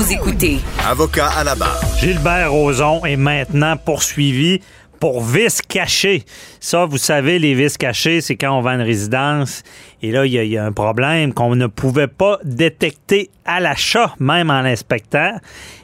Vous écoutez Avocat à la barre. Gilbert Rozon est maintenant poursuivi pour vice caché. Ça, vous savez, les vices cachés, c'est quand on vend une résidence et là, il y, a- il un problème qu'on ne pouvait pas détecter à l'achat, même en l'inspectant.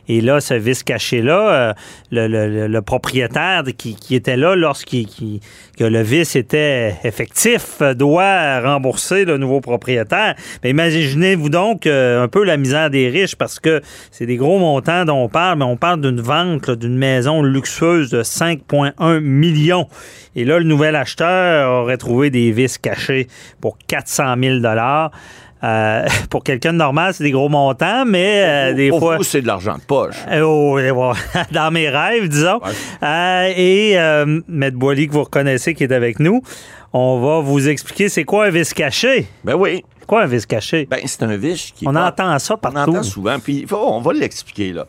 Et là, ce vice caché-là, euh, le, propriétaire qui, était là lorsqu'il qui- que le vice était effectif euh, doit rembourser le nouveau propriétaire. Mais imaginez-vous donc euh, un peu la misère des riches parce que c'est des gros montants dont on parle, mais on parle d'une vente d'une maison luxueuse de 5,1 millions. Et là, le nouvel acheteur aurait trouvé des vices cachés pour 400 000 euh, pour quelqu'un de normal, c'est des gros montants, mais euh, des Pour fois. c'est de l'argent de poche. Euh, oh, dans mes rêves, disons. Euh, et euh, Maître Boily, que vous reconnaissez, qui est avec nous, on va vous expliquer c'est quoi un vice caché. Ben oui. Quoi un vice caché? Ben, c'est un vice qui. on pas- entend ça On partout. entend souvent, puis on va l'expliquer, là.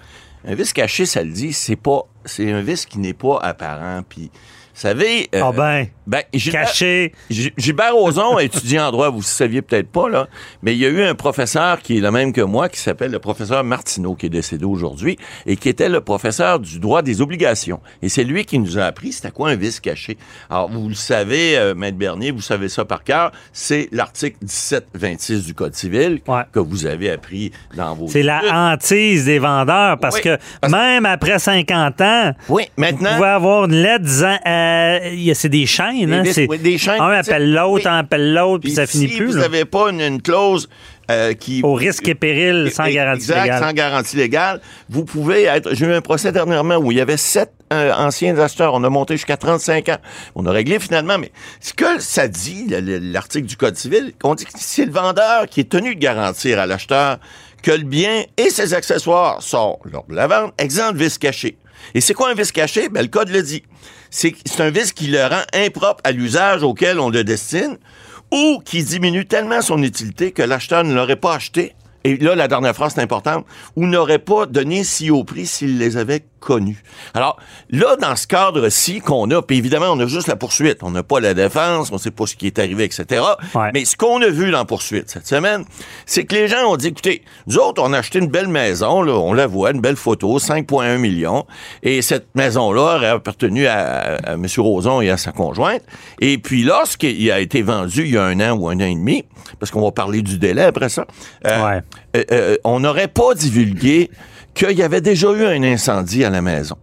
Un vice caché, ça le dit, c'est pas. C'est un vice qui n'est pas apparent, puis. Vous savez. euh, Ah ben, ben, Gilbert- caché. Gilbert Rozon, étudiant en droit, vous ne saviez peut-être pas, là, mais il y a eu un professeur qui est le même que moi, qui s'appelle le professeur Martineau, qui est décédé aujourd'hui, et qui était le professeur du droit des obligations. Et c'est lui qui nous a appris c'était quoi un vice caché. Alors, vous le savez, euh, Maître Bernier, vous savez ça par cœur, c'est l'article 1726 du Code civil Ouais. que vous avez appris dans vos C'est la hantise des vendeurs parce Oui, que parce- même après 50 ans, Oui, vous maintenant... pouvez avoir une lettre disant euh, c'est des chaînes. Hein, oui, des chaînes, un appelle l'autre, un appelle l'autre, puis ça finit si plus. vous là. n'avez pas une, une clause euh, qui... Au risque et péril, sans garantie exact, légale. sans garantie légale. Vous pouvez être... J'ai eu un procès dernièrement où il y avait sept euh, anciens acheteurs. On a monté jusqu'à 35 ans. On a réglé finalement, mais ce que ça dit, le- le- l'article du Code civil, on dit que c'est le vendeur qui est tenu de garantir à l'acheteur que le bien et ses accessoires sont, lors de la vente, exempts de vice caché. Et c'est quoi un vice caché? Ben, le Code le dit. C'est un vice qui le rend impropre à l'usage auquel on le destine ou qui diminue tellement son utilité que l'acheteur ne l'aurait pas acheté. Et là, la dernière phrase c'est importante, ou n'aurait pas donné si haut prix s'il les avait connus. Alors, là, dans ce cadre-ci qu'on a, puis évidemment, on a juste la poursuite. On n'a pas la défense, on sait pas ce qui est arrivé, etc. Ouais. Mais ce qu'on a vu dans la poursuite cette semaine, c'est que les gens ont dit, écoutez, nous autres, on a acheté une belle maison, là, on la voit, une belle photo, 5,1 millions, et cette maison-là aurait appartenu à, à M. Roson et à sa conjointe. Et puis, lorsqu'il a été vendu il y a un an ou un an et demi, parce qu'on va parler du délai après ça, euh, Ouais. euh, euh, on n'aurait pas divulgué qu'il y avait déjà eu un incendie à la maison.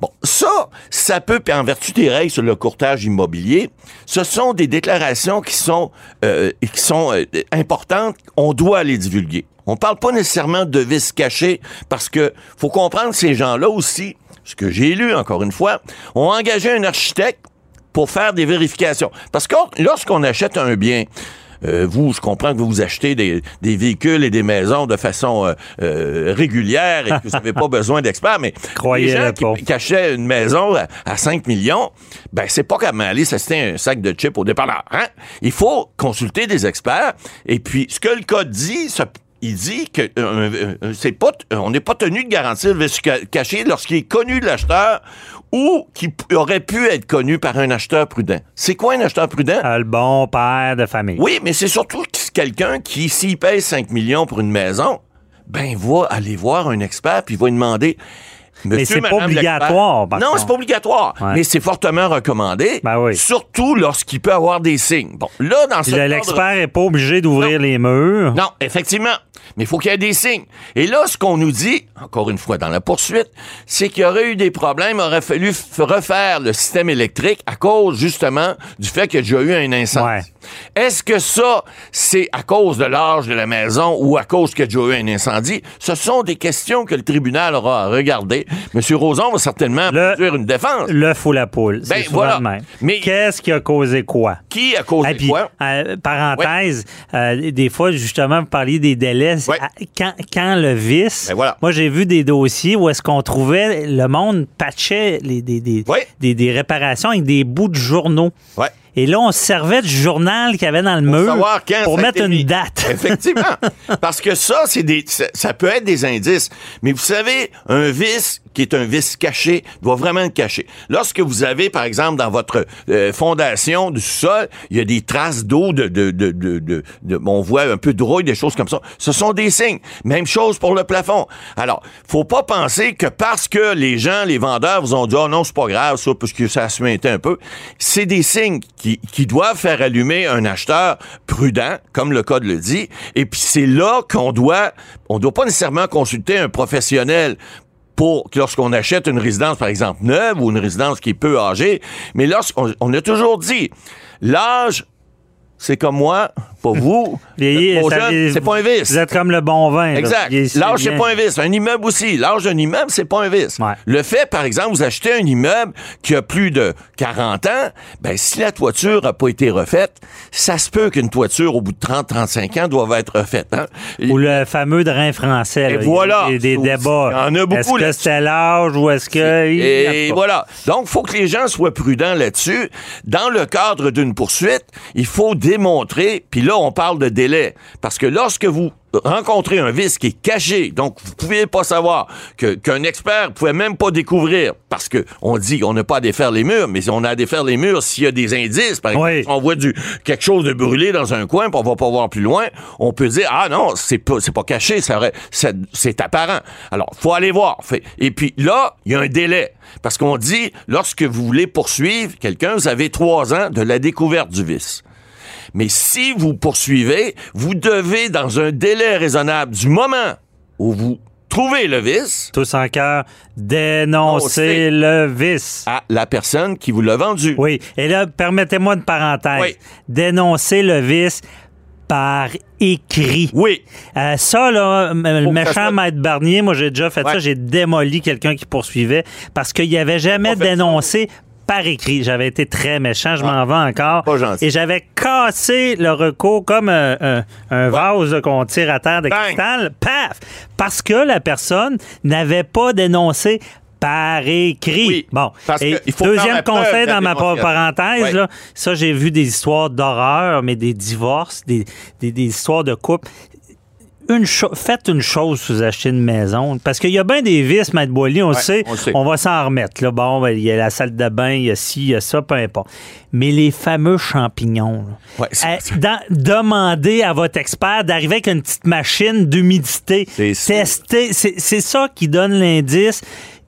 Bon, ça, ça peut, en vertu des règles sur le courtage immobilier, ce sont des déclarations qui sont, euh, qui sont euh, importantes. On doit les divulguer. On parle pas nécessairement de vices cachés parce que faut comprendre ces gens-là aussi, ce que j'ai lu encore une fois, ont engagé un architecte pour faire des vérifications. Parce que lorsqu'on achète un bien, euh, vous, je comprends que vous achetez des, des véhicules et des maisons de façon euh, euh, régulière et que vous n'avez pas besoin d'experts, mais Croyez-le les gens qui, pas. qui achetaient une maison à, à 5 millions, ben c'est pas comme aller s'acheter un sac de chips au dépanneur. Hein? Il faut consulter des experts. Et puis, ce que le code dit, ça- il dit que euh, euh, c'est pas, on n'est pas tenu de garantir le ca- caché lorsqu'il est connu de l'acheteur ou qui aurait pu être connu par un acheteur prudent. C'est quoi un acheteur prudent? Euh, le bon père de famille. Oui, mais c'est surtout quelqu'un qui, s'il paye 5 millions pour une maison, ben, va aller voir un expert puis va lui demander. Mais c'est pas madame obligatoire, Non, c'est pas obligatoire. Mais c'est fortement recommandé. Ben oui. Surtout lorsqu'il peut avoir des signes. Bon, là, dans ce L'expert n'est pas obligé d'ouvrir les murs. non, effectivement. Mais il faut qu'il y ait des signes. Et là, ce qu'on nous dit, encore une fois dans la poursuite, c'est qu'il y aurait eu des problèmes, il aurait fallu refaire le système électrique à cause, justement, du fait qu'il y a déjà eu un incendie. Ouais. Est-ce que ça, c'est à cause de l'âge de la maison ou à cause qu'il y a déjà eu un incendie? Ce sont des questions que le tribunal aura à regarder. M. Roson va certainement Le- produire une défense. L'œuf ou la poule. C'est Ben, voilà. le même. Mais- Qu'est-ce qui a causé quoi? Qui a causé Et puis, quoi? euh, parenthèse, euh, des fois, justement, vous parliez des délais. Ouais. À- Quand, quand le vice, Ben voilà. moi, j'ai vu des dossiers où est-ce qu'on trouvait, le monde patchait les, des, des, Ouais. des, des réparations avec des bouts de journaux. Et là, on se servait du journal qu'il y avait dans le mur savoir quand pour ça a mettre été une mis. date. Effectivement. Parce que ça, c'est des, ça, ça peut être des indices. Mais vous savez, un vice qui est un vice caché doit vraiment être caché. Lorsque vous avez, par exemple, dans votre euh, fondation du sol, il y a des traces d'eau, de, de, de, de, de- de- on voit un peu de rouille, des choses comme ça. Ce sont des signes. Même chose pour le plafond. Alors, faut pas penser que parce que les gens, les vendeurs vous ont dit, oh non, c'est pas grave, ça, parce que ça se mettait un peu. C'est des signes qui, qui doivent faire allumer un acheteur prudent, comme le code le dit. Et puis c'est là qu'on doit, on doit pas nécessairement consulter un professionnel pour lorsqu'on achète une résidence, par exemple, neuve ou une résidence qui est peu âgée. Mais lorsqu'on on a toujours dit, l'âge, c'est comme moi, pas vous. Vieillir, c'est pas un vice. Vous êtes comme le bon vin. Exact. L'âge, c'est pas un vice. Un immeuble aussi. L'âge d'un immeuble, c'est pas un vice. Ouais. Le fait, par exemple, vous achetez un immeuble qui a plus de 40 ans, ben, si la toiture a pas été refaite, ça se peut qu'une toiture, au bout de 30, 35 ans, doive être refaite, hein. Ou le fameux drain français. Et là. Il y a voilà. Des, des Il débats. y en a beaucoup Est-ce que c'était l'âge ou est-ce que. Et voilà. Donc, faut que les gens soient prudents là-dessus. Dans le cadre d'une poursuite, il faut démontrer, puis là, on parle de délai. Parce que lorsque vous rencontrez un vice qui est caché, donc vous pouvez pas savoir que qu'un expert pouvait même pas découvrir, parce que on dit qu'on n'a pas à défaire les murs, mais on a à défaire les murs s'il y a des indices. Par exemple, Oui. si on voit du quelque chose de brûlé dans un coin, puis on va pas voir plus loin, on peut dire ah non, c'est pas c'est pas caché, ça c'est c'est apparent. Alors, faut aller voir. Fait- Et puis là, il y a un délai parce qu'on dit lorsque vous voulez poursuivre quelqu'un, vous avez trois ans de la découverte du vice. Mais si vous poursuivez, vous devez, dans un délai raisonnable du moment où vous trouvez le vice, Tous en cœur, On dénoncer le vice. à la personne qui vous l'a vendu. Oui. Et là, permettez-moi une parenthèse. Oui. Dénoncer le vice par écrit. Oui. Euh, ça, là, le Faut méchant soit- maître Barnier, moi, j'ai déjà fait Ouais. ça. J'ai démoli quelqu'un qui poursuivait parce qu'il avait jamais dénoncé par écrit. J'avais été très méchant, je Ah. m'en vais encore. Pas gentil. Et j'avais cassé le recours comme un, un- un vase qu'on tire à terre de Bang. cristal. Paf! Parce que la personne n'avait pas dénoncé par écrit. Oui, bon. Et il faut deuxième conseil dans ma parenthèse, là, ça, j'ai vu des histoires d'horreur, mais des divorces, des, des- des histoires de couple. Une faites une chose si vous achetez une maison. Parce qu'il y a bien des vices, Maître Boily, on sait. on le sait. On va s'en remettre. Là. Bon, ben, il y a la salle de bain, il y a ci, il y a ça, peu importe. Mais les fameux champignons. Ouais, dans- demandez à votre expert d'arriver avec une petite machine d'humidité. C'est ça. Tester. C'est ça qui donne l'indice.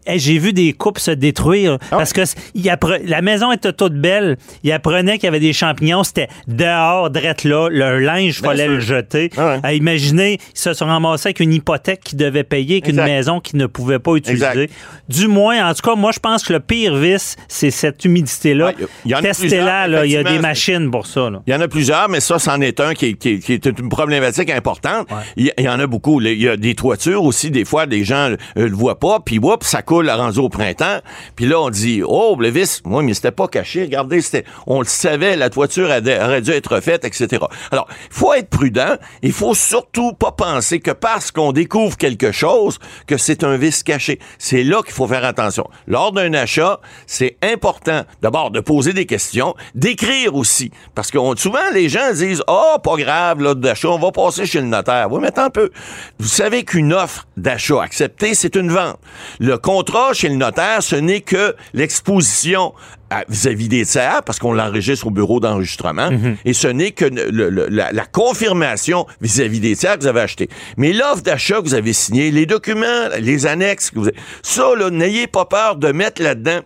Hey, J'ai vu des couples se détruire Ah parce que il appre- la maison était toute belle. Il apprenait qu'il y avait des champignons. C'était dehors, drette là. Leur linge, il fallait sûr. le jeter. Ah ouais. À imaginer, ils se sont ramassés avec une hypothèque qu'ils devaient payer, avec une Exact. maison qu'ils ne pouvaient pas utiliser. Exact. Du moins, en tout cas, moi, je pense que le pire vice, c'est cette humidité-là. Ouais, il y en a Testez-la, plusieurs, là. Il y a des machines pour ça. Il y en a plusieurs, mais ça, c'en est un qui est, qui est- qui est une problématique importante. Il y- en a beaucoup. Il y a des toitures aussi, des fois, les gens euh, le voient pas, puis oups, ça on oh, moi, mais c'était pas caché. Regardez, c'était, on le savait, la toiture aurait dû être faite, etc. Alors, il faut être prudent. Il faut surtout pas penser que parce qu'on découvre quelque chose, que c'est un vice caché. C'est là qu'il faut faire attention. Lors d'un achat, c'est important, d'abord, de poser des questions, d'écrire aussi. Parce que souvent, les gens disent, oh, pas grave, là, d'achat, on va passer chez le notaire. Oui, mais un peu. Vous savez qu'une offre d'achat acceptée, c'est une vente. Le contrat chez le notaire, ce n'est que l'exposition à- vis-à-vis des tiers, parce qu'on l'enregistre au bureau d'enregistrement, et ce n'est que le- le- la, la confirmation vis-à-vis des tiers que vous avez acheté. Mais l'offre d'achat que vous avez signée, les documents, les annexes, que vous avez, ça, là, n'ayez pas peur de mettre là-dedans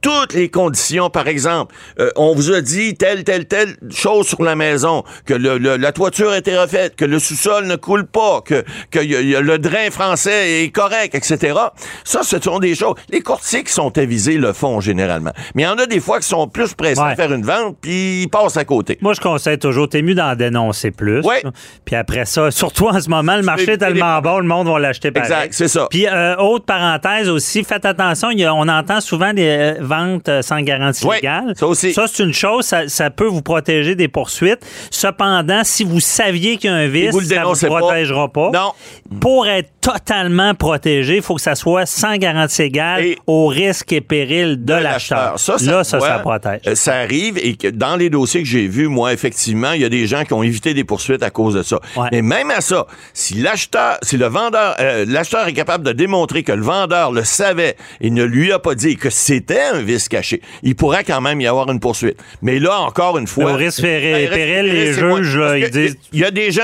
toutes les conditions, par exemple, euh, on vous a dit telle, telle, telle chose sur la maison, que le, le- la toiture a été refaite, que le sous-sol ne coule pas, que, que y a- y a le drain français est correct, etc. Ça, ce sont des choses. Les courtiers qui sont avisés le font généralement. Mais il y en a des fois qui sont plus pressés Ouais. à faire une vente, puis ils passent à côté. Moi, je conseille toujours, t'es mieux d'en dénoncer plus. Là. Puis après ça, surtout en ce moment, le marché est tellement les- bon, le monde va l'acheter pareil. Exact, c'est ça. Puis, euh, autre parenthèse aussi, faites attention, y a- on entend souvent des euh, ventes euh, sans garantie légale. ça aussi. Ça, c'est une chose, ça, ça peut vous protéger des poursuites. Cependant, si vous saviez qu'il y a un vice, vous ça vous dénoncez pas. protégera pas. Non. Pour être totalement protégé. Il faut que ça soit sans garantie égale Et- au risque et péril de, l'acheteur. Ça, ça, Là, ça, ça protège. euh, Ça arrive et que dans les dossiers que j'ai vus, moi, effectivement, il y a des gens qui ont évité des poursuites à cause de ça. Ouais. Mais même à ça, si l'acheteur, si le vendeur, euh, l'acheteur est capable de démontrer que le vendeur le savait et ne lui a pas dit que c'était un vice caché, il pourrait quand même y avoir une poursuite. Mais là, encore une fois. Au risque péril- Ben, péril, les juges, là, ils disent, Il y a des gens.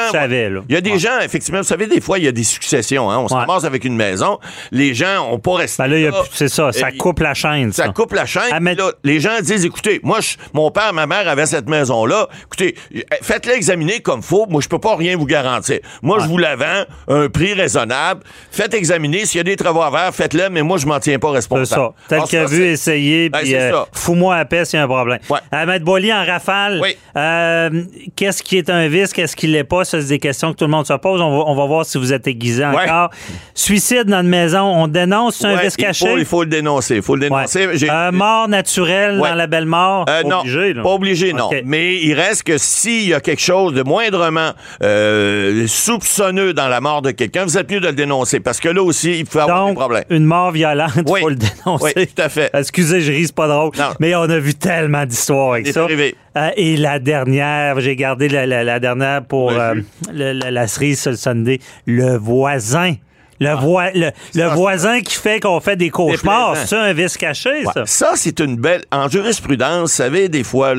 Il y a des gens, effectivement, vous savez, des fois, il y a des successions. Hein, on se Ouais. ramasse avec une maison. Les gens ont pas resté. Ben là, c'est ça, ça coupe la chaîne. Ça Ça, coupe la chaîne. Là, les gens disent, écoutez, moi, je- mon père, ma mère avaient cette maison-là. Écoutez, euh, faites-la examiner comme faut. Moi, je peux pas rien vous garantir. Moi, je vous la vends à un prix raisonnable. Faites examiner. S'il y a des travaux à faire, faites-le, mais moi, je m'en tiens pas C'est responsable. ça. Tel qu'a vu, c'est- essayer, puis c'est euh, ça. fous-moi à paix s'il y a un problème. Ouais. Euh, Boily, en rafale, Oui. euh, qu'est-ce qui est un vice, qu'est-ce qui l'est pas? Ça, c'est des questions que tout le monde se pose. On va, on va voir si vous êtes aiguisé Ouais. Encore. Suicide dans une maison, on dénonce, c'est un vice il caché? faut, il faut le dénoncer. Il faut le dénoncer. Euh, mort naturelle Ouais. dans la belle mort? Euh, Pas non, obligé, là. pas obligé, non. Mais il reste que s'il y a quelque chose de moindrement euh, soupçonneux dans la mort de quelqu'un, vous êtes mieux de le dénoncer parce que là aussi, il peut avoir des Donc, problèmes. une mort violente, il Oui. faut le dénoncer. Oui, tout à fait. Excusez, je ris, c'est pas drôle. Non. Mais on a vu tellement d'histoires avec C'est ça. arrivé. Euh, et la dernière, j'ai gardé la, la- la dernière pour euh, le- la, la cerise sur le Sunday. Le voisin. Le, voi- le, le Ah. Voisin qui fait qu'on fait des cauchemars. C'est un vice caché, Ouais. ça? Ça, c'est une belle. En jurisprudence, vous savez, des fois,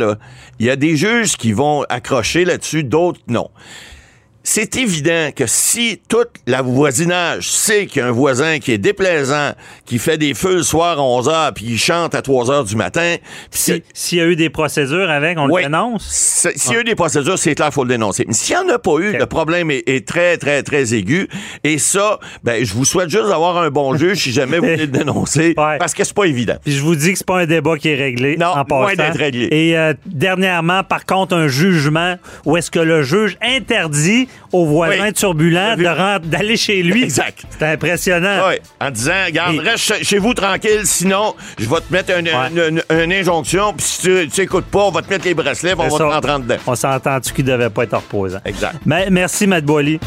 il y a des juges qui vont accrocher là-dessus, d'autres non. C'est évident que si tout la voisinage sait qu'il y a un voisin qui est déplaisant, qui fait des feux le soir à 11 h puis il chante à 3 h du matin, Si- S'il y a eu des procédures avec, on Oui. le dénonce? S'il y a eu des procédures, c'est clair, il faut le dénoncer. Mais s'il n'y en a pas eu, le problème est, est très, très, très aigu. Et ça, ben, je vous souhaite juste d'avoir un bon juge si jamais vous voulez le dénoncer, Ouais. parce que c'est pas évident. Puis je vous dis que c'est pas un débat qui est réglé Non, en passant. d'être réglé. Et euh, dernièrement, par contre, un jugement où est-ce que le juge interdit aux voisins Oui. rent- d'aller chez lui. Exact. C'est impressionnant. Ouais, en disant, regarde, Et- reste chez- vous tranquille, sinon, je vais te mettre une, Ouais. une- une- une injonction, puis si tu tu écoutes pas, on va te mettre les bracelets, on va te rentrer en dedans. On s'entend-tu qu'il devait pas être reposant. Exact. Mais, merci, Matt Boily.